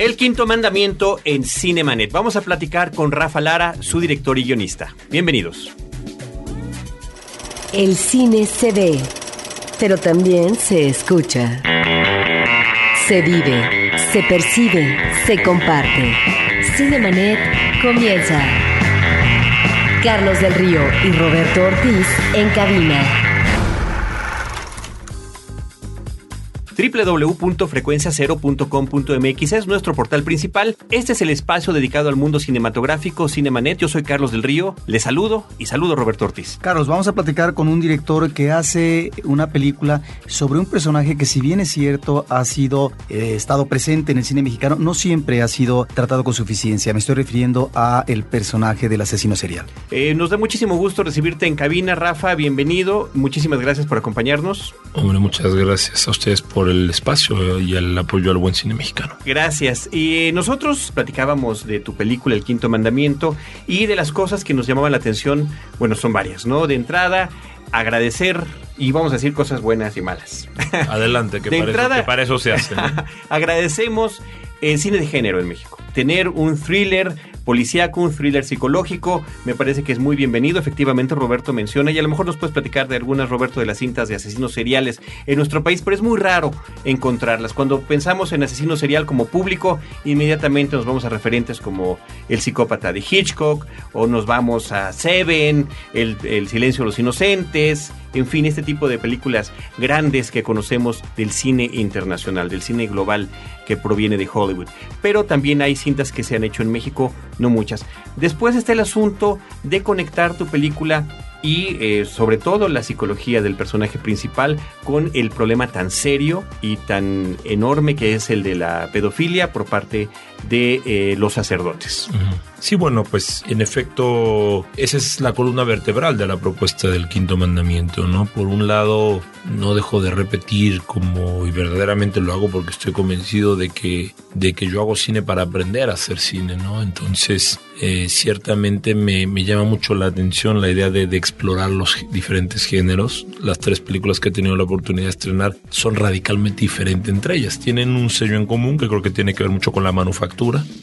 El quinto mandamiento en Cinemanet. Vamos a platicar con Rafa Lara, su director y guionista. Bienvenidos. El cine se ve, pero también se escucha. Se vive, se percibe, se comparte. Cinemanet comienza. Carlos del Río y Roberto Ortiz en cabina. www.frecuenciacero.com.mx es nuestro portal principal. Este es el espacio dedicado al mundo cinematográfico Cinemanet. Yo soy Carlos del Río. Le saludo y saludo a Roberto Ortiz. Carlos, vamos a platicar con un director que hace una película sobre un personaje que si bien es cierto ha sido eh, estado presente en el cine mexicano, no siempre ha sido tratado con suficiencia. Me estoy refiriendo a el personaje del asesino serial. Eh, nos da muchísimo gusto recibirte en cabina, Rafa. Bienvenido. Muchísimas gracias por acompañarnos. Hombre, muchas gracias a ustedes por el espacio y el apoyo al buen cine mexicano. Gracias. Y nosotros platicábamos de tu película El Quinto Mandamiento y de las cosas que nos llamaban la atención, bueno, son varias, ¿no? De entrada, agradecer y vamos a decir cosas buenas y malas. Adelante, que, para, eso, que para, eso, se hace. agradecemos el cine de género en México. Tener un thriller policíaco, un thriller psicológico, me parece que es muy bienvenido. Efectivamente, Roberto menciona, y a lo mejor nos puedes platicar de algunas, Roberto, de las cintas de asesinos seriales en nuestro país, pero es muy raro encontrarlas. Cuando pensamos en asesino serial como público, inmediatamente nos vamos a referentes como El psicópata de Hitchcock, o nos vamos a Seven, El, el silencio de los inocentes, en fin, este tipo de películas grandes que conocemos del cine internacional, del cine global que proviene de Hollywood. Pero también hay cintas que se han hecho en México, no muchas. Después está el asunto de conectar tu película y eh, sobre todo la psicología del personaje principal con el problema tan serio y tan enorme que es el de la pedofilia por parte de eh, los sacerdotes. Sí, bueno, pues en efecto, esa es la columna vertebral de la propuesta del quinto mandamiento, ¿no? Por un lado, no dejo de repetir como, y verdaderamente lo hago porque estoy convencido de que, de que yo hago cine para aprender a hacer cine, ¿no? Entonces, eh, ciertamente me, me, llama mucho la atención la idea de, de, explorar los diferentes géneros. Las tres películas que he tenido la oportunidad de estrenar son radicalmente diferentes entre ellas. Tienen un sello en común que creo que tiene que ver mucho con la manufactura,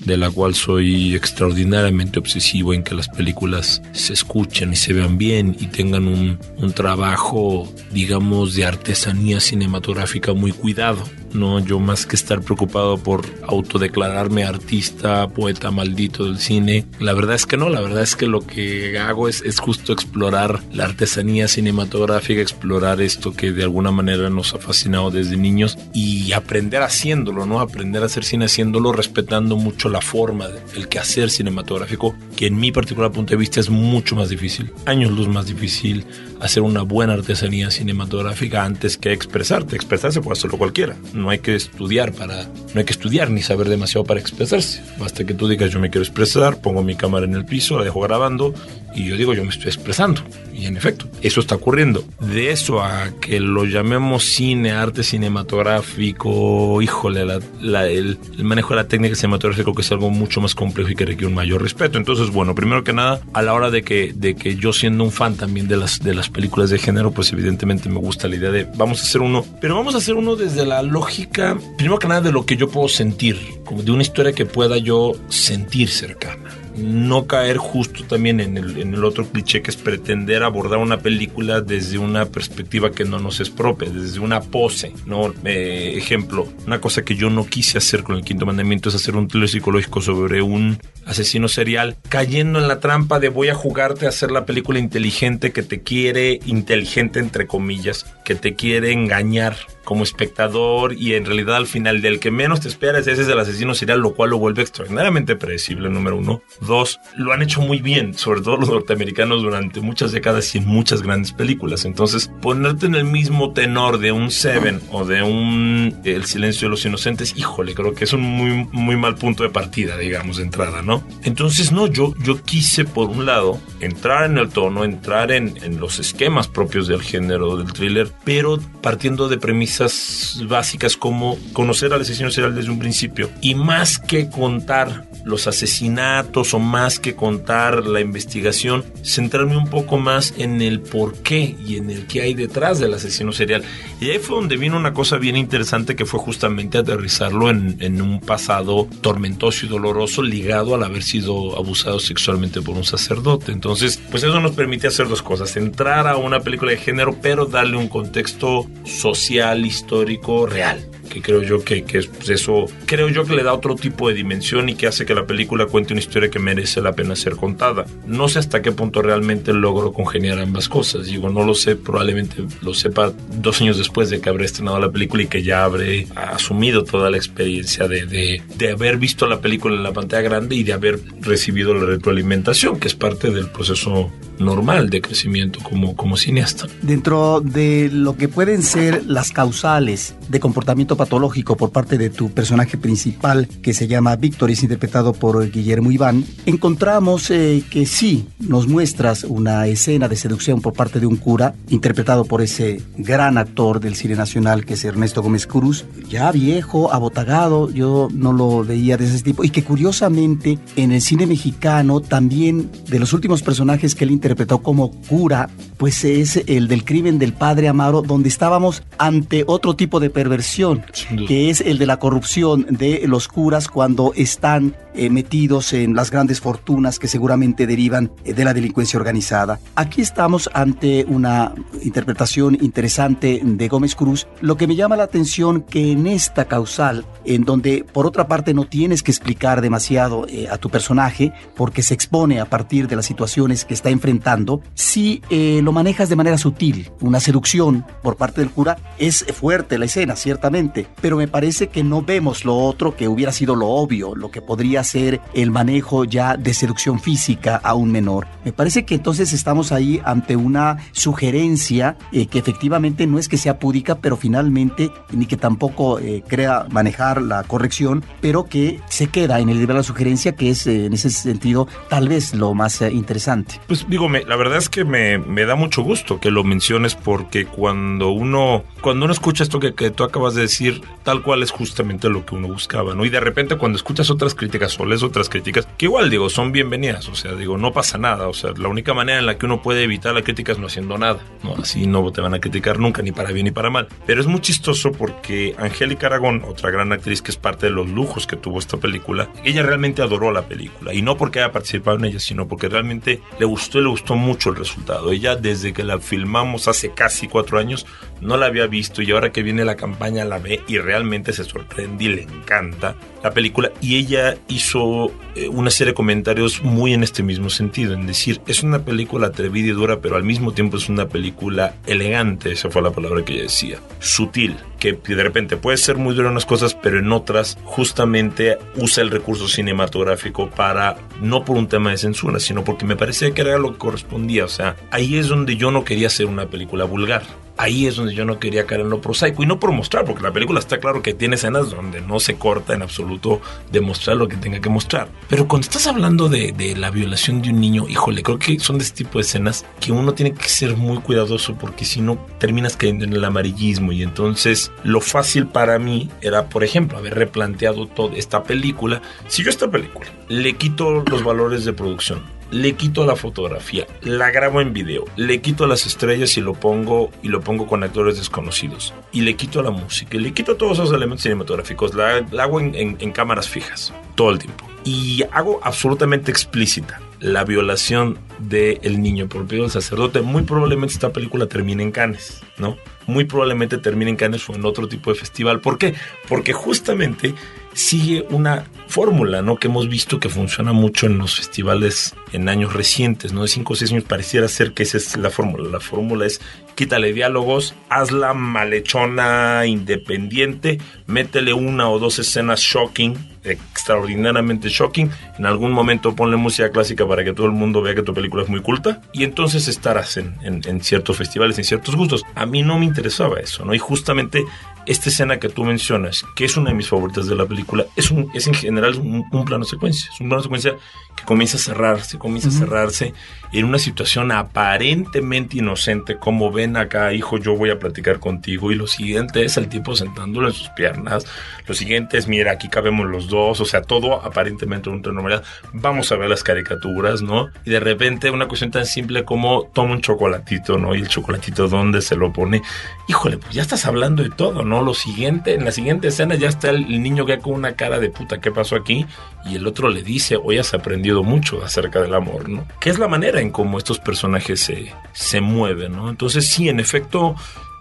de la cual soy extraordinariamente obsesivo en que las películas se escuchen y se vean bien y tengan un, un trabajo, digamos, de artesanía cinematográfica muy cuidado. No, yo más que estar preocupado por autodeclararme artista, poeta maldito del cine, la verdad es que no, la verdad es que lo que hago es, es justo explorar la artesanía cinematográfica, explorar esto que de alguna manera nos ha fascinado desde niños y aprender haciéndolo, ¿no? Aprender a hacer cine haciéndolo, respetando mucho la forma, del quehacer cinematográfico, que en mi particular punto de vista es mucho más difícil, años luz más difícil, hacer una buena artesanía cinematográfica antes que expresarte. Expresarse puede hacerlo cualquiera. No hay que estudiar para, no hay que estudiar ni saber demasiado para expresarse. Basta que tú digas yo me quiero expresar, pongo mi cámara en el piso, la dejo grabando y yo digo yo me estoy expresando. Y en efecto, eso está ocurriendo. De eso a que lo llamemos cine, arte cinematográfico, híjole, la, el, el, manejo de la técnica cinematográfica que es algo mucho más complejo y que requiere un mayor respeto. Entonces, bueno, primero que nada, a la hora de que, de que yo siendo un fan también de las, de las películas de género, pues evidentemente me gusta la idea de vamos a hacer uno, pero vamos a hacer uno desde la lógica, primero que nada, de lo que yo puedo sentir, como de una historia que pueda yo sentir cercana no caer justo también en el, en el, otro cliché que es pretender abordar una película desde una perspectiva que no nos es propia, desde una pose, ¿no? Eh, ejemplo, una cosa que yo no quise hacer con el quinto mandamiento es hacer un thriller psicológico sobre un asesino serial cayendo en la trampa de voy a jugarte a hacer la película inteligente que te quiere, inteligente entre comillas, que te quiere engañar como espectador y en realidad al final del que menos te esperas ese es el asesino serial, lo cual lo vuelve extraordinariamente predecible, número uno. Dos, lo han hecho muy bien, sobre todo los norteamericanos durante muchas décadas y en muchas grandes películas. Entonces, ponerte en el mismo tenor de un Seven o de un El silencio de los inocentes, híjole, creo que es un muy, muy mal punto de partida, digamos, de entrada, ¿no? Entonces, no, yo, yo quise, por un lado, entrar en el tono, entrar en, en los esquemas propios del género del thriller, pero partiendo de premisas premisas básicas como conocer al asesino serial desde un principio. Y más que contar los asesinatos o más que contar la investigación, centrarme un poco más en el por qué y en el qué hay detrás del asesino serial. Y ahí fue donde vino una cosa bien interesante que fue justamente aterrizarlo en, en un pasado tormentoso y doloroso ligado al haber sido abusado sexualmente por un sacerdote. Entonces, pues eso nos permite hacer dos cosas, entrar a una película de género, pero darle un contexto social, histórico, real que creo yo que, que eso creo yo que le da otro tipo de dimensión y que hace que la película cuente una historia que merece la pena ser contada. No sé hasta qué punto realmente logro congeniar ambas cosas. Digo, no lo sé, probablemente lo sepa dos años después de que habré estrenado la película y que ya habré asumido toda la experiencia de, de, de haber visto la película en la pantalla grande y de haber recibido la retroalimentación, que es parte del proceso normal de crecimiento como, como cineasta. Dentro de lo que pueden ser las causales de comportamiento patológico por parte de tu personaje principal, que se llama Víctor, es interpretado por Guillermo Iván, encontramos eh, que sí nos muestras una escena de seducción por parte de un cura, interpretado por ese gran actor del cine nacional que es Ernesto Gómez Cruz, ya viejo, abotagado, yo no lo veía de ese tipo, y que curiosamente en el cine mexicano también de los últimos personajes que él interpretó como cura, pues es el del crimen del padre Amaro, donde estábamos ante otro tipo de perversión, que es el de la corrupción de los curas cuando están eh, metidos en las grandes fortunas que seguramente derivan eh, de la delincuencia organizada. Aquí estamos ante una interpretación interesante de Gómez Cruz. Lo que me llama la atención que en esta causal, en donde por otra parte no tienes que explicar demasiado eh, a tu personaje, porque se expone a partir de las situaciones que está enfrentando, si eh, lo manejas de manera sutil, una seducción por parte del cura, es fuerte la escena, ciertamente, pero me parece que no vemos lo otro que hubiera sido lo obvio, lo que podría ser el manejo ya de seducción física a un menor. Me parece que entonces estamos ahí ante una sugerencia eh, que efectivamente no es que sea púdica, pero finalmente ni que tampoco eh, crea manejar la corrección, pero que se queda en el nivel de la sugerencia, que es eh, en ese sentido tal vez lo más eh, interesante. Pues digo, me, la verdad es que me, me, da mucho gusto que lo menciones porque cuando uno, cuando uno escucha esto que, que, tú acabas de decir, tal cual es justamente lo que uno buscaba, ¿no? Y de repente cuando escuchas otras críticas o lees otras críticas, que igual digo, son bienvenidas, o sea, digo, no pasa nada, o sea, la única manera en la que uno puede evitar la crítica es no haciendo nada, ¿no? Así no te van a criticar nunca, ni para bien ni para mal. Pero es muy chistoso porque Angélica Aragón, otra gran actriz que es parte de los lujos que tuvo esta película, ella realmente adoró la película, y no porque haya participado en ella, sino porque realmente le gustó y le gustó mucho el resultado. Ella desde que la filmamos hace casi cuatro años no la había visto y ahora que viene la campaña la ve y realmente se sorprende y le encanta la película. Y ella hizo eh, una serie de comentarios muy en este mismo sentido, en decir, es una película atrevida y dura, pero al mismo tiempo es una película elegante, esa fue la palabra que ella decía, sutil, que de repente puede ser muy dura en unas cosas, pero en otras justamente usa el recurso cinematográfico para, no por un tema de censura, sino porque me parecía que era lo que correspondía, o sea, ahí es donde yo no quería hacer una película vulgar, ahí es donde yo no quería caer en lo prosaico y no por mostrar, porque la película está claro que tiene escenas donde no se corta en absoluto de mostrar lo que tenga que mostrar. Pero cuando estás hablando de, la violación de un niño, híjole, creo que son de este tipo de escenas que uno tiene que ser muy cuidadoso porque si no terminas cayendo en el amarillismo y entonces lo fácil para mí era, por ejemplo, haber replanteado toda esta película. Si yo esta película le quito los valores de producción, le quito la fotografía, la grabo en video, le quito las estrellas y lo pongo y lo pongo con actores desconocidos y le quito la música y le quito todos esos elementos cinematográficos, la, hago en, cámaras fijas todo el tiempo y hago absolutamente explícita la violación del el niño por el sacerdote. Muy probablemente esta película termine en Cannes, ¿no? Muy probablemente termine en Cannes o en otro tipo de festival. ¿Por qué? Porque justamente sigue una fórmula, ¿no? Que hemos visto que funciona mucho en los festivales en años recientes, ¿no? De 5 o 6 años pareciera ser que esa es la fórmula. La fórmula es quítale diálogos, hazla malechona, independiente, métele una o dos escenas shocking, extraordinariamente shocking. En algún momento ponle música clásica para que todo el mundo vea que tu película es muy culta y entonces estarás en, en, en ciertos festivales, en ciertos gustos. A mí no me interesaba eso, ¿no? Y justamente esta escena que tú mencionas, que es una de mis favoritas de la película, es, un, es en general un, un plano secuencia. Es un plano secuencia que comienza a cerrarse, comienza a cerrarse en una situación aparentemente inocente, como ven acá, hijo, yo voy a platicar contigo. Y lo siguiente es el tipo sentándolo en sus piernas. Lo siguiente es, mira, aquí cabemos los dos. O sea, todo aparentemente una normalidad. Vamos a ver las caricaturas, ¿no? Y de repente una cuestión tan simple como toma un chocolatito, ¿no? Y el chocolatito, ¿dónde se lo pone? Híjole, pues ya estás hablando de todo, ¿no? Lo siguiente, en la siguiente escena ya está el niño que con una cara de puta, ¿qué pasó aquí? Y el otro le dice, hoy has aprendido mucho acerca del amor, ¿no? Que es la manera en cómo estos personajes se, se mueven, ¿no? Entonces sí, en efecto,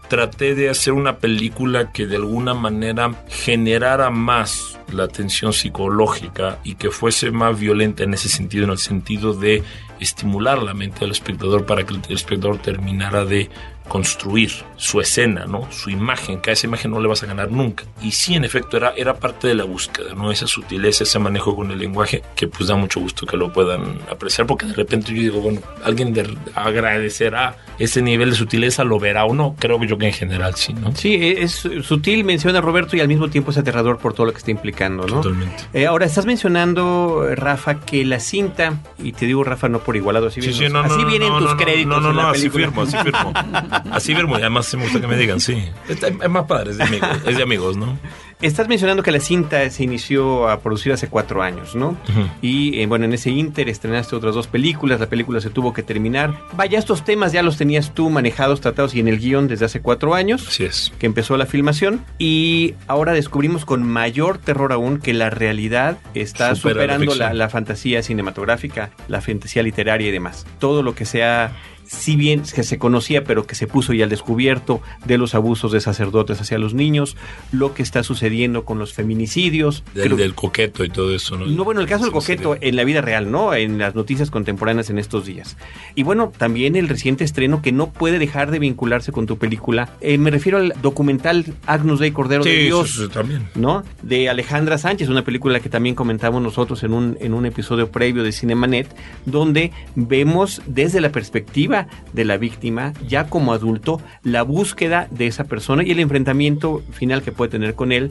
traté de hacer una película que de alguna manera generara más la tensión psicológica y que fuese más violenta en ese sentido, en el sentido de estimular la mente del espectador para que el espectador terminara de construir su escena, ¿no? Su imagen, que a esa imagen no le vas a ganar nunca. Y sí, en efecto, era, era parte de la búsqueda, ¿no? Esa sutileza, ese manejo con el lenguaje, que pues da mucho gusto que lo puedan apreciar, porque de repente yo digo, bueno, alguien de, agradecerá ese nivel de sutileza, lo verá o no. Creo que yo que en general sí, ¿no? Sí, es sutil, menciona Roberto, y al mismo tiempo es aterrador por todo lo que está implicando, ¿no? Totalmente. Eh, ahora, estás mencionando, Rafa, que la cinta, y te digo, Rafa, no por igualado, así, Sí, vienen, sí, no, así no, vienen no, tus no, créditos No, no, en la no, así firmo, así firmo. Así y además me gusta que me digan, sí. Es, es más padre, es de amigos, es de amigos ¿no? Estás mencionando que la cinta se inició a producir hace cuatro años, ¿no? Y eh, bueno, en ese inter estrenaste otras dos películas, la película se tuvo que terminar. Vaya, estos temas ya los tenías tú manejados, tratados y en el guion desde hace cuatro años, Así es. que empezó la filmación. Y ahora descubrimos con mayor terror aún que la realidad está Supera la superando la, ficción. la fantasía cinematográfica, la fantasía literaria y demás. Todo lo que sea si bien que se conocía, pero que se puso ya al descubierto de los abusos de sacerdotes hacia los niños, lo que está sucediendo con los feminicidios. Del, Creo- del coqueto y todo eso, ¿no? no, bueno, el caso del coqueto en la vida real, ¿no? En las noticias contemporáneas en estos días. Y bueno, también el reciente estreno que no puede dejar de vincularse con tu película. Eh, me refiero al documental Agnus Dei Cordero Sí, de Dios. sí, también. ¿no? De Alejandra Sánchez, una película que también comentamos nosotros en un, en un episodio previo de Cinemanet, donde vemos desde la perspectiva de la víctima, ya como adulto, la búsqueda de esa persona y el enfrentamiento final que puede tener con él.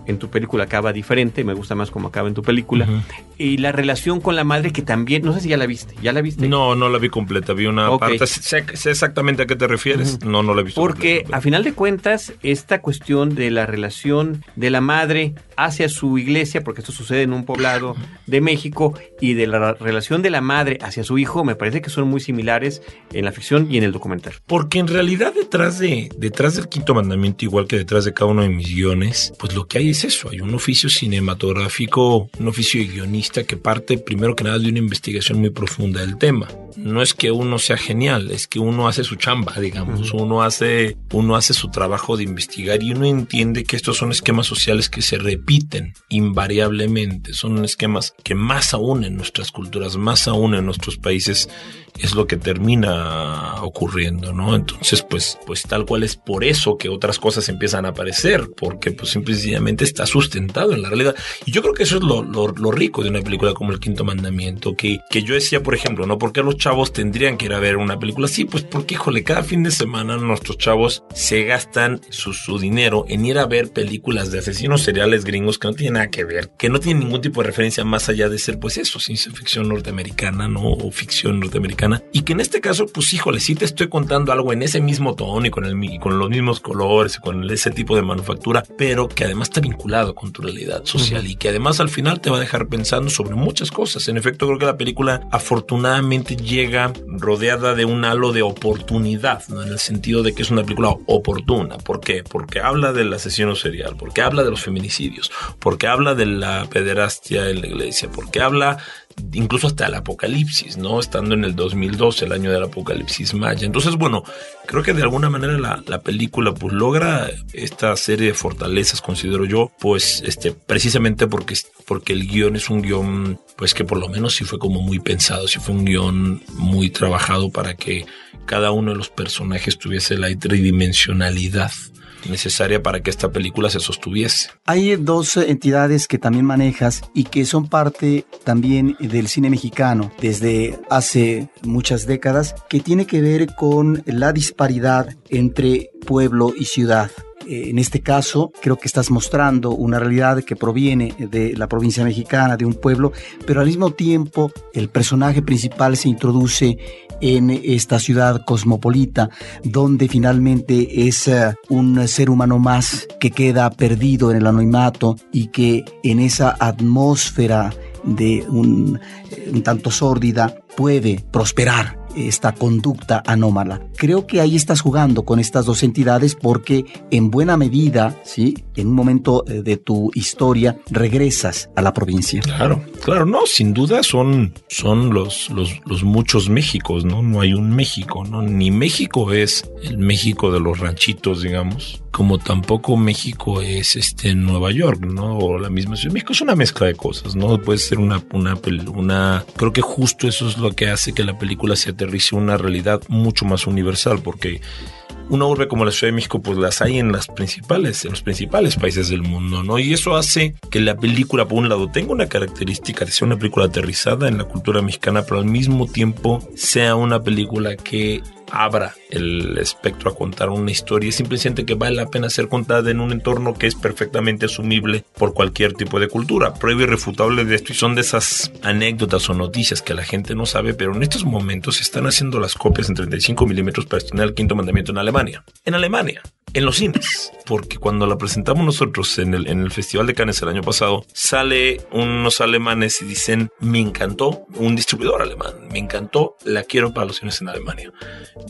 En tu película acaba diferente, me gusta más como acaba en tu película. Y la relación con la madre que también, no sé si ya la viste, ¿ya la viste? No, no la vi completa, vi una parte. Sé, sé exactamente a qué te refieres. No, no la he visto. Porque completa. a final de cuentas, esta cuestión de la relación de la madre hacia su iglesia, porque esto sucede en un poblado de México, y de la relación de la madre hacia su hijo, me parece que son muy similares en la ficción y en el documental. Porque en realidad detrás de detrás del quinto mandamiento, igual que detrás de cada uno de mis guiones, pues lo que hay es eso, hay un oficio cinematográfico, un oficio de guionista que parte primero que nada de una investigación muy profunda del tema. No es que uno sea genial, es que uno hace su chamba, digamos, uno hace uno hace su trabajo de investigar y uno entiende que estos son esquemas sociales que se repiten invariablemente, son esquemas que más aún en nuestras culturas, más aún en nuestros países es lo que termina ocurriendo, ¿no? Entonces, pues, pues tal cual es por eso que otras cosas empiezan a aparecer, porque pues simplemente está sustentado en la realidad. Y yo creo que eso es lo, rico de una película como El Quinto Mandamiento, que, que yo decía, por ejemplo, ¿no? ¿Por qué los chavos tendrían que ir a ver una película así? Pues porque, híjole, cada fin de semana nuestros chavos se gastan su, su dinero en ir a ver películas de asesinos seriales gringos que no tienen nada que ver, que no tienen ningún tipo de referencia más allá de ser, pues eso, ciencia ficción norteamericana, ¿no? O ficción norteamericana. Y que en este caso, pues híjole, sí te estoy contando algo en ese mismo tono y con, el, con los mismos colores y con ese tipo de manufactura, pero que además está vinculado con tu realidad social y que además al final te va a dejar pensando sobre muchas cosas. En efecto, creo que la película afortunadamente llega rodeada de un halo de oportunidad, ¿no? en el sentido de que es una película oportuna. ¿Por qué? Porque habla del asesino serial, porque habla de los feminicidios, porque habla de la pederastia en la iglesia, porque habla incluso hasta el apocalipsis, ¿no? Estando en el 2012, el año del apocalipsis maya. Entonces, bueno, creo que de alguna manera la, la película pues logra esta serie de fortalezas, considero yo, pues este, precisamente porque, porque el guion es un guion, pues que por lo menos sí fue como muy pensado, sí fue un guion muy trabajado para que cada uno de los personajes tuviese la tridimensionalidad necesaria para que esta película se sostuviese. Hay dos entidades que también manejas y que son parte también del cine mexicano desde hace muchas décadas, que tiene que ver con la disparidad entre pueblo y ciudad. Eh, en este caso creo que estás mostrando una realidad que proviene de la provincia mexicana, de un pueblo, pero al mismo tiempo el personaje principal se introduce en esta ciudad cosmopolita, donde finalmente es eh, un ser humano más que queda perdido en el anonimato y que en esa atmósfera de un, un tanto sórdida puede prosperar esta conducta anómala. Creo que ahí estás jugando con estas dos entidades porque en buena medida, ¿sí? En un momento eh, de tu historia regresas a la provincia. Claro, claro, no, sin duda son, son los, los, los muchos Méxicos, ¿no? No hay un México, ¿no? Ni México es el México de los ranchitos, digamos, como tampoco México es este Nueva York, ¿no? O la misma ciudad. México es una mezcla de cosas, ¿no? Puede ser una, una, una, creo que justo eso es lo que hace que la película se aterrice una realidad mucho más universal, porque una urbe como la Ciudad de México, pues las hay en las principales, en los principales países del mundo, ¿no? Y eso hace que la película, por un lado, tenga una característica de ser una película aterrizada en la cultura mexicana, pero al mismo tiempo sea una película que abra el espectro a contar una historia simplemente que vale la pena ser contada en un entorno que es perfectamente asumible por cualquier tipo de cultura. Prueba irrefutable de esto y son de esas anécdotas o noticias que la gente no sabe, pero en estos momentos se están haciendo las copias en 35 milímetros para estrenar el quinto mandamiento en Alemania. En Alemania en los cines, porque cuando la presentamos nosotros en el, en el Festival de Cannes el año pasado, sale unos alemanes y dicen, me encantó, un distribuidor alemán, me encantó, la quiero para los cines en Alemania.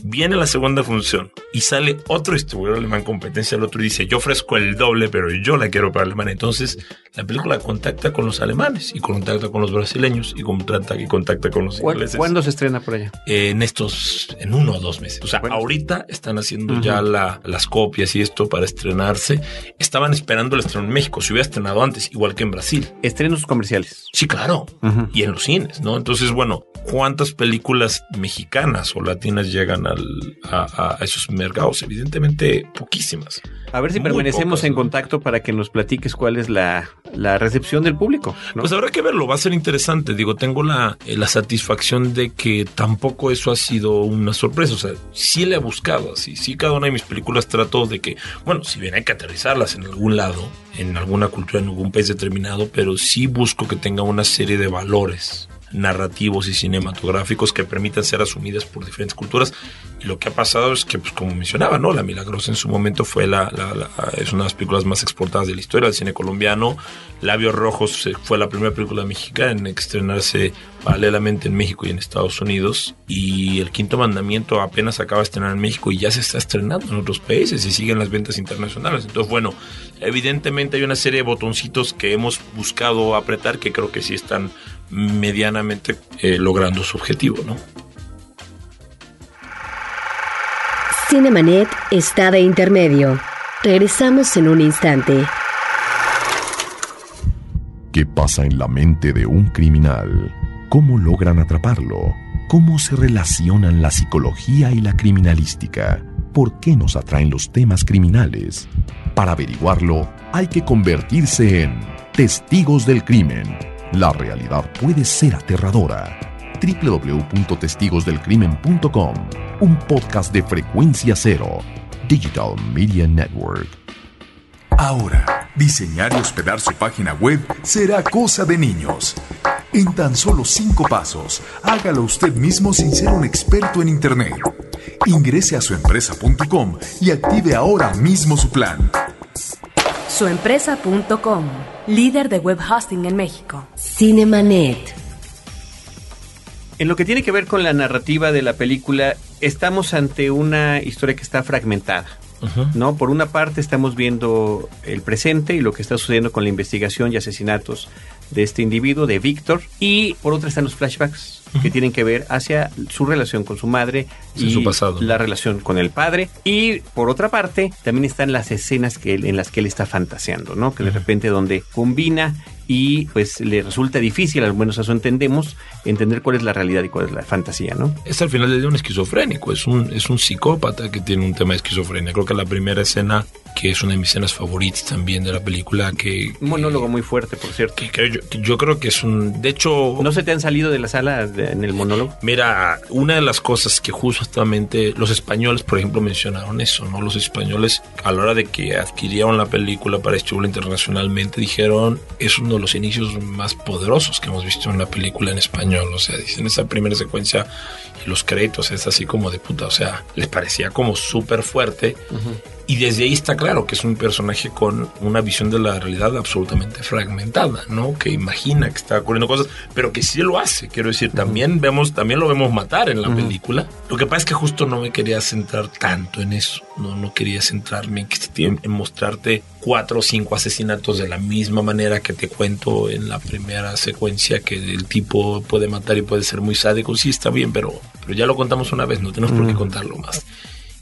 Viene la segunda función y sale otro distribuidor alemán competencia al otro y dice, yo ofrezco el doble, pero yo la quiero para Alemania. Entonces, la película contacta con los alemanes y contacta con los brasileños y contacta, y contacta con los ingleses. ¿Cuándo se estrena por allá? en estos, en uno o dos meses. O sea, ahorita están haciendo ya la, las copias y esto para estrenarse. Estaban esperando el estreno en México. Se hubiera estrenado antes, igual que en Brasil. Estrenos comerciales. Sí, claro. Y en los cines, ¿no? Entonces, bueno, ¿cuántas películas mexicanas o latinas llegan al, a, esos mercados? Evidentemente, poquísimas. A ver si permanecemos en contacto para que nos platiques cuál es la, la recepción del público. Pues habrá que verlo, va a ser interesante. Digo, tengo la, eh, la satisfacción de que tampoco eso ha sido una sorpresa. O sea, sí le he buscado así. Sí, cada una de mis películas trato de que, bueno, si bien hay que aterrizarlas en algún lado, en alguna cultura, en algún país determinado, pero sí busco que tenga una serie de valores narrativos y cinematográficos que permitan ser asumidas por diferentes culturas. Y lo que ha pasado es que, pues, como mencionaba, ¿no? La Milagrosa en su momento fue la, es una de las películas más exportadas de la historia del cine colombiano. Labios Rojos fue la primera película mexicana en estrenarse paralelamente en México y en Estados Unidos. Y El Quinto Mandamiento apenas acaba de estrenar en México y ya se está estrenando en otros países y siguen las ventas internacionales. Entonces, bueno, evidentemente hay una serie de botoncitos que hemos buscado apretar que creo que sí están medianamente eh, logrando su objetivo, ¿no? Cinemanet está de intermedio. Regresamos en un instante. ¿Qué pasa en la mente de un criminal? ¿Cómo logran atraparlo? ¿Cómo se relacionan la psicología y la criminalística? ¿Por qué nos atraen los temas criminales? Para averiguarlo, hay que convertirse en testigos del crimen la realidad puede ser aterradora. www.testigosdelcrimen.com, un podcast de frecuencia cero, Digital Media Network. Ahora, diseñar y hospedar su página web será cosa de niños. En tan solo cinco pasos, hágalo usted mismo sin ser un experto en Internet. Ingrese a suempresa.com y active ahora mismo su plan. Suempresa.com, líder de web hosting en México. Cinemanet. En lo que tiene que ver con la narrativa de la película, estamos ante una historia que está fragmentada. ¿no? Por una parte estamos viendo el presente y lo que está sucediendo con la investigación y asesinatos de este individuo, de Víctor, y por otra están los flashbacks que tienen que ver hacia su relación con su madre y su pasado. la relación con el padre. Y por otra parte, también están las escenas que en las que él está fantaseando, ¿no? Que de repente donde combina y pues le resulta difícil, al menos eso entendemos, entender cuál es la realidad y cuál es la fantasía, ¿no? Es al final de un esquizofrénico, es un, es un psicópata que tiene un tema de esquizofrenia. Creo que la primera escena que es una de mis escenas favoritas también de la película. Que, Un monólogo muy fuerte, por cierto. que creo yo, que yo creo que es un. De hecho, ¿No se te han salido de la sala de- en el monólogo? Mira, una de las cosas que justamente los españoles, por ejemplo, mencionaron eso, ¿no? Los españoles, a la hora de que adquirieron la película para distribuirla internacionalmente, dijeron, es uno los inicios más poderosos que hemos visto en una película en español. O sea, dicen esa primera secuencia y los créditos es así como de puta, o sea, les parecía como súper fuerte. Y desde ahí está claro que es un personaje con una visión de la realidad absolutamente fragmentada, ¿no? Que imagina que está ocurriendo cosas, pero que sí lo hace. Quiero decir, también vemos, también lo vemos matar en la película. Lo que pasa es que justo no me quería centrar tanto en eso. No, no quería centrarme en, en mostrarte cuatro o cinco asesinatos de la misma manera que te cuento en la primera secuencia que el tipo puede matar y puede ser muy sádico. Sí, está bien, pero, pero ya lo contamos una vez, no tenemos por qué contarlo más.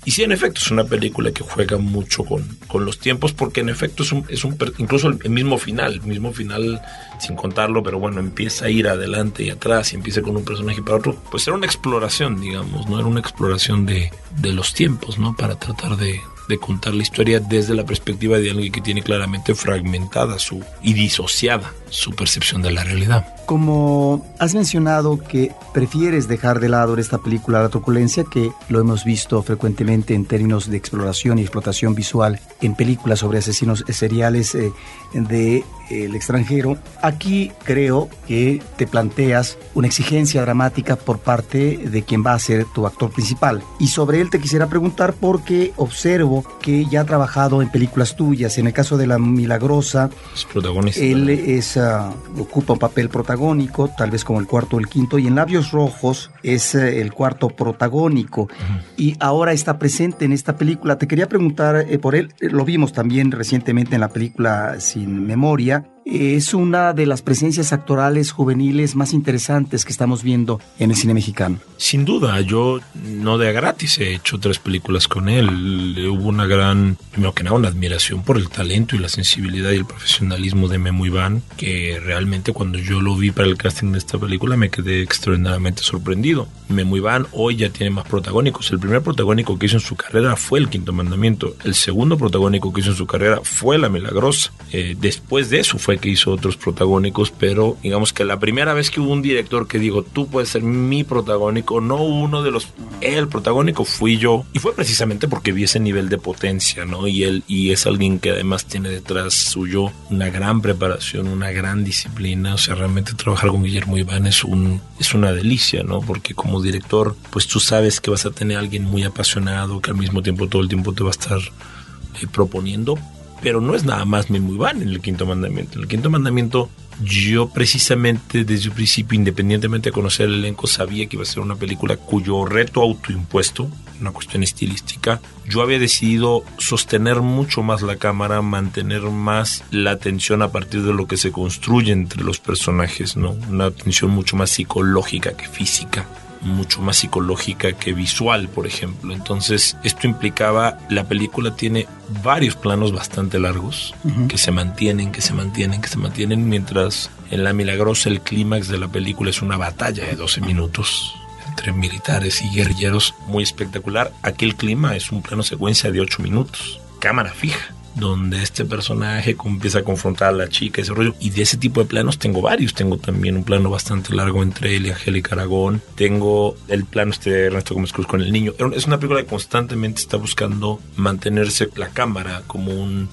Y sí, en efecto, es una película que juega mucho con, con los tiempos, porque en efecto es un, es un incluso el, el mismo final, el mismo final, sin contarlo, pero bueno, empieza a ir adelante y atrás y empieza con un personaje para otro. Pues era una exploración, digamos, ¿no? Era una exploración de, de los tiempos, ¿no? Para tratar de, de contar la historia desde la perspectiva de alguien que tiene claramente fragmentada su y disociada su percepción de la realidad. Como has mencionado que prefieres dejar de lado esta película la truculencia, que lo hemos visto frecuentemente en términos de exploración y explotación visual en películas sobre asesinos seriales eh, de el extranjero, aquí creo que te planteas una exigencia dramática por parte de quien va a ser tu actor principal. Y sobre él te quisiera preguntar porque observo que ya ha trabajado en películas tuyas. En el caso de La Milagrosa, Es protagonista. él es, ah, ocupa un papel protagónico, tal vez como el cuarto o el quinto, y en Labios Rojos es eh, el cuarto protagónico. Y ahora está presente en esta película. Te quería preguntar eh, por él, lo vimos también recientemente en la película Sin Memoria. there. Es una de las presencias actorales juveniles más interesantes que estamos viendo en el cine mexicano. Sin duda, yo no de gratis he hecho tres películas con él. Hubo una gran, primero que nada, una admiración por el talento y la sensibilidad y el profesionalismo de Memo Iván, que realmente cuando yo lo vi para el casting de esta película me quedé extraordinariamente sorprendido. Memo Iván hoy ya tiene más protagónicos. El primer protagónico que hizo en su carrera fue El Quinto Mandamiento. El segundo protagónico que hizo en su carrera fue La Milagrosa. Eh, después de eso fue que hizo otros protagónicos, pero digamos que la primera vez que hubo un director que digo, tú puedes ser mi protagónico, no uno de los, el protagónico fui yo. Y fue precisamente porque vi ese nivel de potencia, ¿no? Y él, y es alguien que además tiene detrás suyo una gran preparación, una gran disciplina. O sea, realmente trabajar con Guillermo Iván es un, es una delicia, ¿no? Porque como director, pues tú sabes que vas a tener a alguien muy apasionado, que al mismo tiempo todo el tiempo te va a estar eh, proponiendo, pero no es nada más Memo Iván en el quinto mandamiento. En el quinto mandamiento, yo precisamente desde un principio, independientemente de conocer el elenco, sabía que iba a ser una película cuyo reto autoimpuesto, una cuestión estilística, yo había decidido sostener mucho más la cámara, mantener más la atención a partir de lo que se construye entre los personajes, ¿no? Una atención mucho más psicológica que física mucho más psicológica que visual, por ejemplo. Entonces, esto implicaba, la película tiene varios planos bastante largos que se mantienen, que se mantienen, que se mantienen, mientras en La Milagrosa el clímax de la película es una batalla de 12 minutos entre militares y guerrilleros muy espectacular. Aquí el clima es un plano secuencia de 8 minutos, cámara fija donde este personaje empieza a confrontar a la chica, ese rollo. Y de ese tipo de planos tengo varios. Tengo también un plano bastante largo entre él y Angélica Aragón. Tengo el plano este de Ernesto Gómez Cruz con el niño. Es una película que constantemente está buscando mantenerse la cámara como un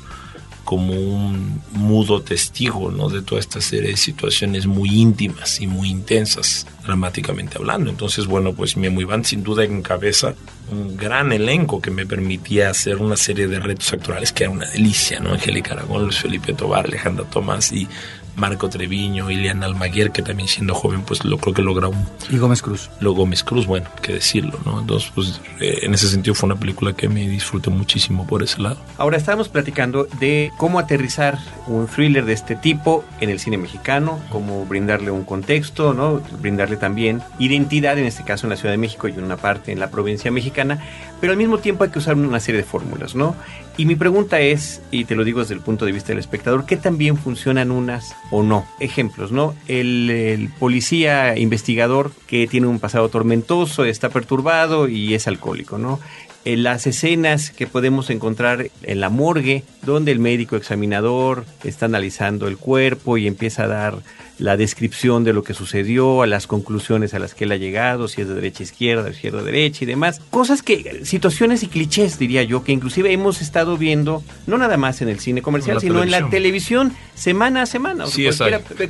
como un mudo testigo ¿no? de toda esta serie de situaciones muy íntimas y muy intensas, dramáticamente hablando. Entonces, bueno, pues Memo Iván sin duda encabeza un gran elenco que me permitía hacer una serie de retos actorales que era una delicia, ¿no? Angélica Aragón, Luis Felipe Tobar, Alejandra Tomás y Marco Treviño, Iliana Almaguer, que también siendo joven, pues lo creo que logra un... Y Gómez Cruz. Lo Gómez Cruz, bueno, que decirlo, ¿no? Entonces, pues eh, en ese sentido fue una película que me disfruté muchísimo por ese lado. Ahora estábamos platicando de cómo aterrizar un thriller de este tipo en el cine mexicano, cómo brindarle un contexto, ¿no? Brindarle también identidad, en este caso en la Ciudad de México y en una parte en la provincia mexicana, pero al mismo tiempo hay que usar una serie de fórmulas, ¿no? Y mi pregunta es, y te lo digo desde el punto de vista del espectador, ¿qué tan bien funcionan unas o no? Ejemplos, ¿no? El, el, policía investigador que tiene un pasado tormentoso, está perturbado y es alcohólico, ¿no? en las escenas que podemos encontrar en la morgue, donde el médico examinador está analizando el cuerpo y empieza a dar la descripción de lo que sucedió, a las conclusiones a las que él ha llegado, si es de derecha a izquierda, izquierda a derecha y demás. Cosas que, situaciones y clichés, diría yo, que inclusive hemos estado viendo, no nada más en el cine comercial, sino en la televisión semana a semana. sí,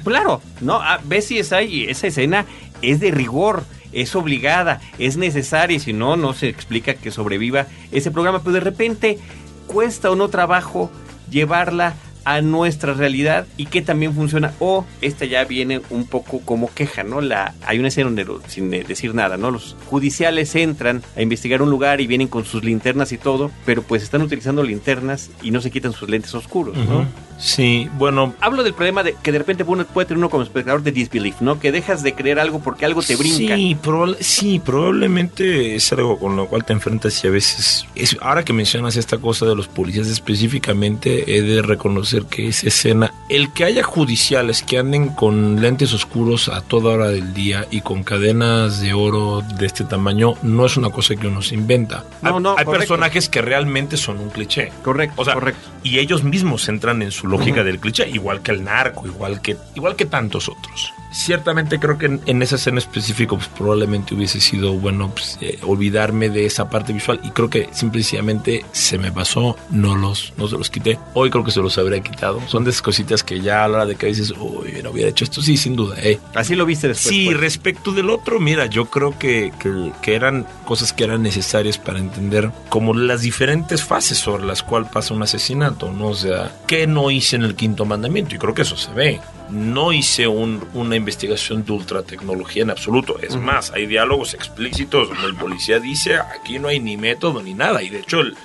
Claro, ¿no? Ah, ves si es ahí, esa escena es de rigor es obligada, es necesaria y si no, no se explica que sobreviva ese programa, pero de repente cuesta o no trabajo llevarla a nuestra realidad y que también funciona. O esta ya viene un poco como queja, ¿no? La, hay una escena donde, sin decir nada, ¿no? Los judiciales entran a investigar un lugar y vienen con sus linternas y todo, pero pues están utilizando linternas y no se quitan sus lentes oscuros, ¿no? Sí, bueno. Hablo del problema de que de repente puede tener uno como espectador de disbelief, ¿no? Que dejas de creer algo porque algo te brinca. Sí, sí probablemente es algo con lo cual te enfrentas y a veces. Es, ahora que mencionas esta cosa de los policías específicamente, he de reconocer que esa escena, el que haya judiciales que anden con lentes oscuros a toda hora del día y con cadenas de oro de este tamaño, no es una cosa que uno se inventa. No, no, hay personajes que realmente son un cliché. Correcto, o sea, correcto. Y ellos mismos entran en su lógica del cliché, igual que el narco, igual que, igual que tantos otros. Ciertamente creo que en, en esa escena específico pues, probablemente hubiese sido bueno pues, eh, olvidarme de esa parte visual y creo que simplemente se me pasó, no los no se los quité. Hoy creo que se los habría quitado. Son de esas cositas que ya a la hora de que dices, uy, no hubiera hecho esto, sí, sin duda. Eh. Así lo viste después. Sí, pues. respecto del otro, mira, yo creo que, que, que, eran cosas que eran necesarias para entender como las diferentes fases sobre las cuales pasa un asesinato, ¿no? O sea, ¿qué no hice en el quinto mandamiento? Y creo que eso se ve no hice una investigación de ultra tecnología en absoluto. Es más, hay diálogos explícitos donde el policía dice, aquí no hay ni método ni nada. Y de hecho el,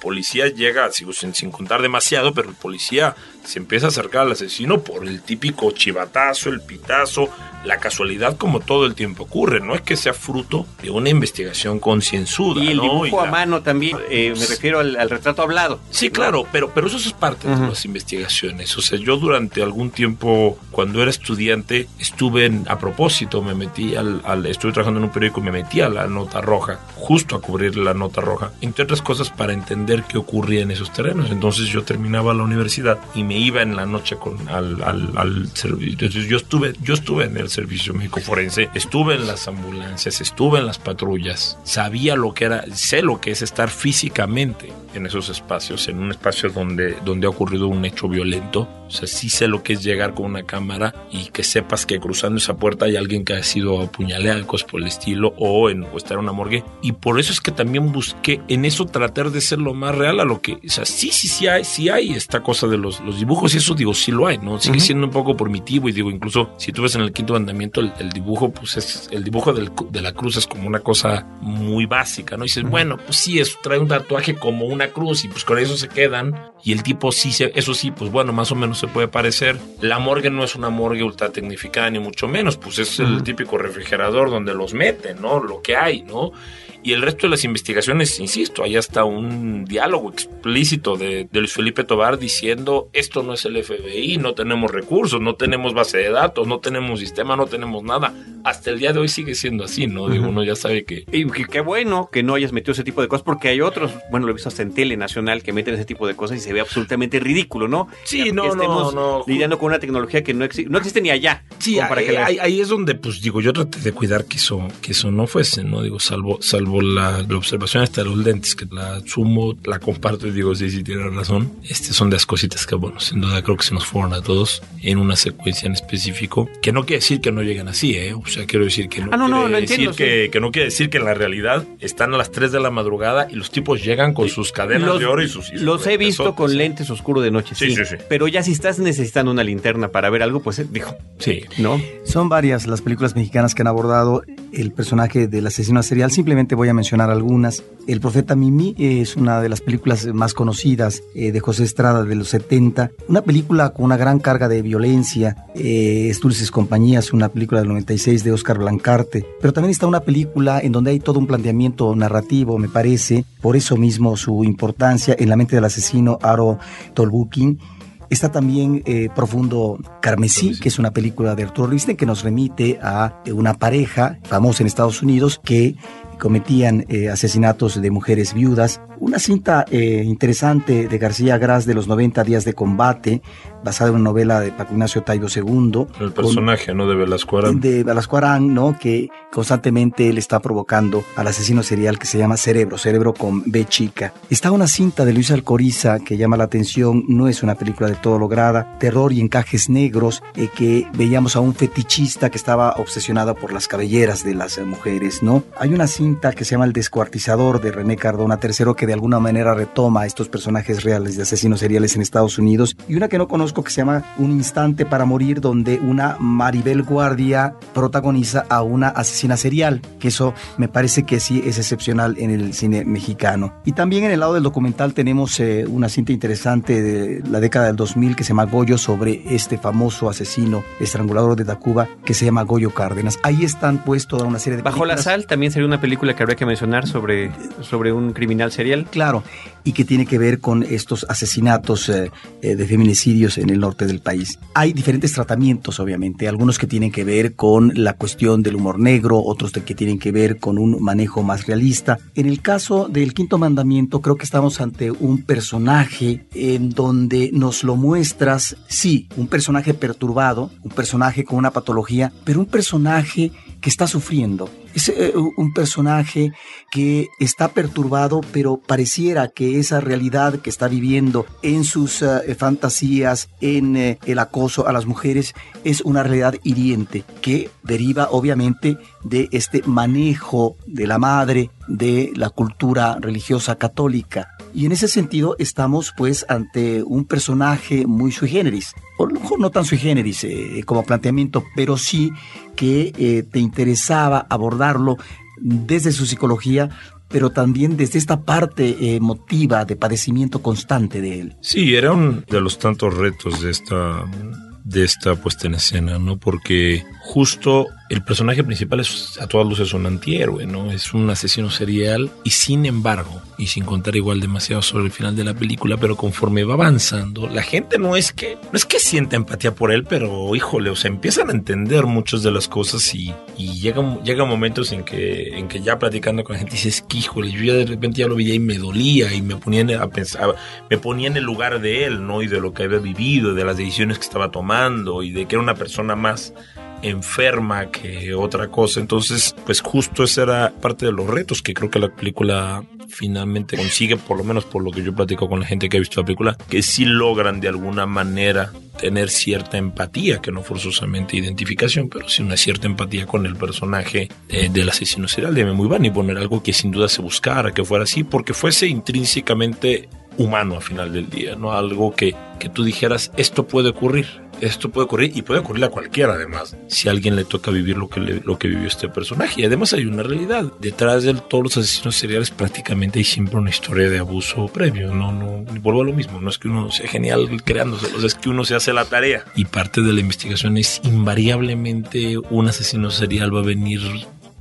policía llega, sin, sin, contar demasiado, pero el policía se empieza a acercar al asesino por el típico chivatazo, el pitazo, la casualidad como todo el tiempo ocurre, no es que sea fruto de una investigación concienzuda. Y el dibujo a mano también, eh, me refiero al, retrato hablado. Sí, claro, pero, pero eso es parte de las investigaciones. O sea, yo durante algún tiempo, cuando era estudiante, estuve en, a propósito, me metí al, al, estuve trabajando en un periódico y me metí a la nota roja, justo a cubrir la nota roja, entre otras cosas para entender qué ocurría en esos terrenos. Entonces yo terminaba la universidad y me iba en la noche con, al, al, al servicio. Entonces yo estuve, yo estuve en el servicio médico forense, estuve en las ambulancias, estuve en las patrullas, sabía lo que era, sé lo que es estar físicamente en esos espacios, en un espacio donde, donde ha ocurrido un hecho violento. O sea, sí sé lo que es llegar con una cámara y que sepas que cruzando esa puerta hay alguien que ha sido apuñaleado, cosas por el estilo, o, en, o estar en una morgue. Y por eso es que también busqué en eso tratar de ser lo más real a lo que, o sea, sí, sí, sí hay, sí hay esta cosa de los, los dibujos y eso digo, sí lo hay, ¿no? Sigue siendo un poco primitivo y digo, incluso si tú ves en el quinto mandamiento el, dibujo, pues es, el dibujo del, de la cruz es como una cosa muy básica, ¿no? Y dices, bueno, pues sí, eso trae un tatuaje como una cruz y pues con eso se quedan. Y el tipo sí, se, eso sí, pues bueno, más o menos se puede parecer. La morgue no es una morgue ultra tecnificada ni mucho menos, pues es el típico refrigerador donde los meten, ¿no? Lo que hay, ¿no? Y el resto de las investigaciones, insisto, hay hasta un diálogo explícito de, Luis Felipe Tobar diciendo esto no es el FBI, no tenemos recursos, no tenemos base de datos, no tenemos sistema, no tenemos nada. Hasta el día de hoy sigue siendo así, ¿no? Digo, uno ya sabe que... Y qué bueno que no hayas metido ese tipo de cosas, porque hay otros, bueno, lo he visto hasta en Tele Nacional, que meten ese tipo de cosas y se ve absolutamente ridículo, ¿no? Sí, no, no, no. lidiando con una tecnología que no, existe no existe ni allá. Sí, ahí, es donde, pues digo, yo traté de cuidar que eso, que eso no fuese, ¿no? Digo, salvo, salvo la, observación hasta los lentes, que la sumo, la comparto y digo, sí, sí, tiene razón. Este son de las cositas que, bueno, sin duda creo que se nos fueron a todos en una secuencia en específico, que no quiere decir que no lleguen así, ¿eh? O sea, quiero decir que no, ah, quiere decir que, que, no quiere decir que en la realidad están a las 3 de la madrugada y los tipos llegan con sus cadenas de oro y sus... los he visto con lentes oscuros de noche, sí, sí, sí, Pero ya si estás necesitando una linterna para ver algo, pues eh, dijo, sí, ¿no? Son varias las películas mexicanas que han abordado el personaje del asesino serial. Simplemente voy a mencionar algunas. El profeta Mimi es una de las películas más conocidas eh, de José Estrada de los 70. Una película con una gran carga de violencia. Eh, es Dulces Compañías, una película del 96 de Oscar Blancarte. Pero también está una película en donde hay todo un planteamiento narrativo, me parece. Por eso mismo su importancia en la mente del asesino Aro Tolbukin Está también eh, Profundo Carmesí, que es una película de Arturo Risten que nos remite a una pareja famosa en Estados Unidos que cometían eh, asesinatos de mujeres viudas. Una cinta eh, interesante de García Gras de los 90 días de combate, basada en una novela de Paco Ignacio Taibo II. El personaje, ¿no? De Velasco Arán. De Velasco Arán, ¿no? Que constantemente él está provocando al asesino serial que se llama Cerebro, Cerebro con B chica. Está una cinta de Luis Alcoriza que llama la atención, no es una película de todo lograda, terror y encajes negros, eh, que veíamos a un fetichista que estaba obsesionado por las cabelleras de las mujeres, ¿no? Hay una cinta que se llama El descuartizador de René Cardona III que de alguna manera retoma a estos personajes reales de asesinos seriales en Estados Unidos y una que no conozco que se llama Un instante para morir donde una Maribel Guardia protagoniza a una asesina serial, que eso me parece que sí es excepcional en el cine mexicano. Y también en el lado del documental tenemos eh, una cinta interesante de la década del 2000 que se llama Goyo sobre este famoso asesino estrangulador de Tacuba que se llama Goyo Cárdenas. Ahí están pues toda una serie de Bajo la sal también sería una película que habría que mencionar sobre, sobre un criminal serial. Claro, y que tiene que ver con estos asesinatos eh, eh, de feminicidios en el norte del país. Hay diferentes tratamientos, obviamente, algunos que tienen que ver con la cuestión del humor negro, otros que tienen que ver con un manejo más realista. En el caso del quinto mandamiento, creo que estamos ante un personaje en donde nos lo muestras, sí, un personaje perturbado, un personaje con una patología, pero un personaje que está sufriendo. Es eh, un personaje que está perturbado, pero pareciera que esa realidad que está viviendo en sus eh, fantasías, en eh, el acoso a las mujeres, es una realidad hiriente que deriva obviamente de este manejo de la madre, de la cultura religiosa católica. Y en ese sentido estamos pues ante un personaje muy sui generis, o no tan sui generis como planteamiento, pero sí que te interesaba abordarlo desde su psicología, pero también desde esta parte emotiva de padecimiento constante de él. Sí, era uno de los tantos retos de esta de esta puesta en escena, ¿no? Porque justo el personaje principal es a todas luces un antihéroe, ¿no? Es un asesino serial y sin embargo, y sin contar igual demasiado sobre el final de la película, pero conforme va avanzando, la gente no es que no es que sienta empatía por él, pero híjole, o sea, empiezan a entender muchas de las cosas y, y llegan llega momentos en que en que ya platicando con la gente dices que híjole, yo ya de repente ya lo veía y me dolía y me ponía a pensar, me ponía en el lugar de él, ¿no? Y de lo que había vivido, de las decisiones que estaba tomando y de que era una persona más enferma que otra cosa. Entonces, pues justo ese era parte de los retos que creo que la película finalmente consigue, por lo menos por lo que yo platico con la gente que ha visto la película, que sí logran de alguna manera tener cierta empatía, que no forzosamente identificación, pero sí una cierta empatía con el personaje eh, del asesino serial de y poner algo que sin duda se buscara, que fuera así, porque fuese intrínsecamente humano al final del día, no algo que, que tú dijeras, esto puede ocurrir esto puede ocurrir y puede ocurrir a cualquiera además, si a alguien le toca vivir lo que, lo que vivió este personaje. Y además hay una realidad, detrás de todos los asesinos seriales prácticamente hay siempre una historia de abuso previo, no, no, vuelvo a lo mismo, no es que uno sea genial creándoselos, es que uno se hace la tarea. Y parte de la investigación es invariablemente un asesino serial va a venir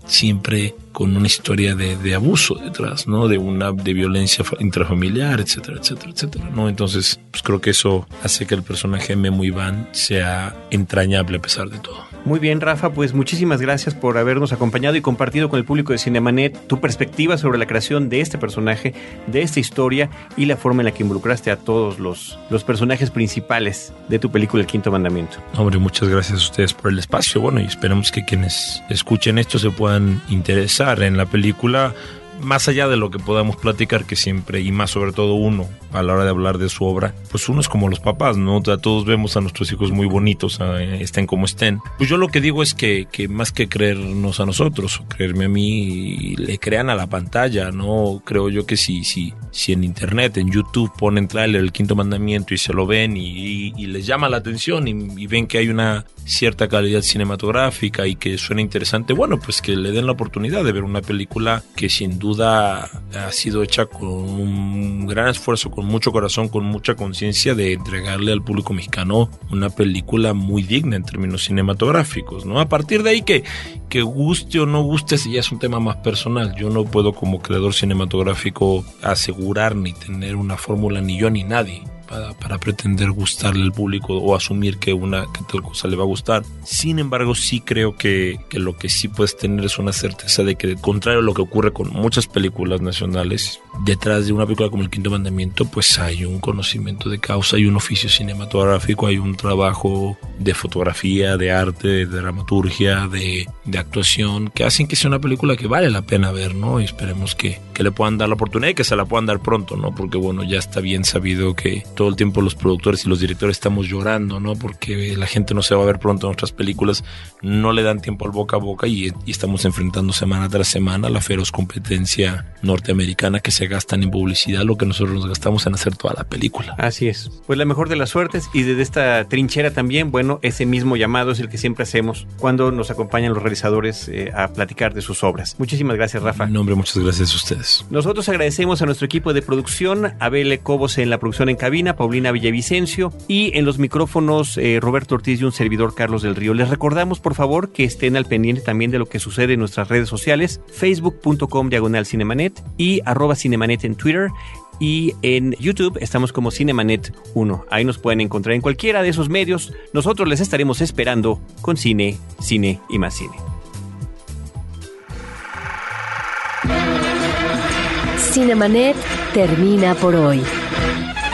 siempre con una historia de, abuso detrás, ¿no? De una de violencia intrafamiliar, etcétera, etcétera, etcétera, ¿no? Entonces, pues creo que eso hace que el personaje Memo Iván sea entrañable a pesar de todo. Muy bien, Rafa, pues muchísimas gracias por habernos acompañado y compartido con el público de Cinemanet tu perspectiva sobre la creación de este personaje, de esta historia y la forma en la que involucraste a todos los, los personajes principales de tu película El Quinto Mandamiento. Hombre, muchas gracias a ustedes por el espacio. Bueno, y esperemos que quienes escuchen esto se puedan interesar en la película más allá de lo que podamos platicar, que siempre, y más sobre todo uno, a la hora de hablar de su obra, pues uno es como los papás, ¿no? O sea, todos vemos a nuestros hijos muy bonitos, estén como estén. Pues yo lo que digo es que, que más que creernos a nosotros, o creerme a mí, le crean a la pantalla, ¿no? Creo yo que si, si, si en internet, en YouTube ponen trailer el quinto mandamiento y se lo ven y, y, les llama la atención y, y ven que hay una cierta calidad cinematográfica y que suena interesante, bueno, pues que le den la oportunidad de ver una película que sin duda ha sido hecha con un gran esfuerzo, con mucho corazón, con mucha conciencia de entregarle al público mexicano una película muy digna en términos cinematográficos, ¿no? A partir de ahí que, que guste o no guste, si ya es un tema más personal. Yo no puedo como creador cinematográfico asegurar ni tener una fórmula ni yo ni nadie para, pretender gustarle al público o asumir que una que tal cosa le va a gustar. Sin embargo, sí creo que, que lo que sí puedes tener es una certeza de que, contrario a lo que ocurre con muchas películas nacionales, detrás de una película como El Quinto Mandamiento, pues hay un conocimiento de causa, hay un oficio cinematográfico, hay un trabajo de fotografía, de arte, de dramaturgia, de, de actuación, que hacen que sea una película que vale la pena ver, ¿no? Y esperemos que, que le puedan dar la oportunidad y que se la puedan dar pronto, ¿no? Porque bueno, ya está bien sabido que todo el tiempo los productores y los directores estamos llorando, ¿no? Porque la gente no se va a ver pronto en nuestras películas, no le dan tiempo al boca a boca y, y estamos enfrentando semana tras semana la feroz competencia norteamericana que se gastan en publicidad lo que nosotros nos gastamos en hacer toda la película. Así es. Pues la mejor de las suertes y desde esta trinchera también, bueno, ese mismo llamado es el que siempre hacemos cuando nos acompañan los realizadores eh, a platicar de sus obras. Muchísimas gracias, Rafa. No, hombre, muchas gracias a ustedes. Nosotros agradecemos a nuestro equipo de producción, Abel Cobos en la producción en Paulina Villavicencio y en los micrófonos eh, Roberto Ortiz y un servidor Carlos del Río. Les recordamos, por favor, que estén al pendiente también de lo que sucede en nuestras redes sociales, facebook.com diagonal cinemanet y arroba cinemanet en Twitter. Y en YouTube estamos como Cinemanet 1. Ahí nos pueden encontrar en cualquiera de esos medios. Nosotros les estaremos esperando con cine, cine y más cine. Cinemanet termina por hoy.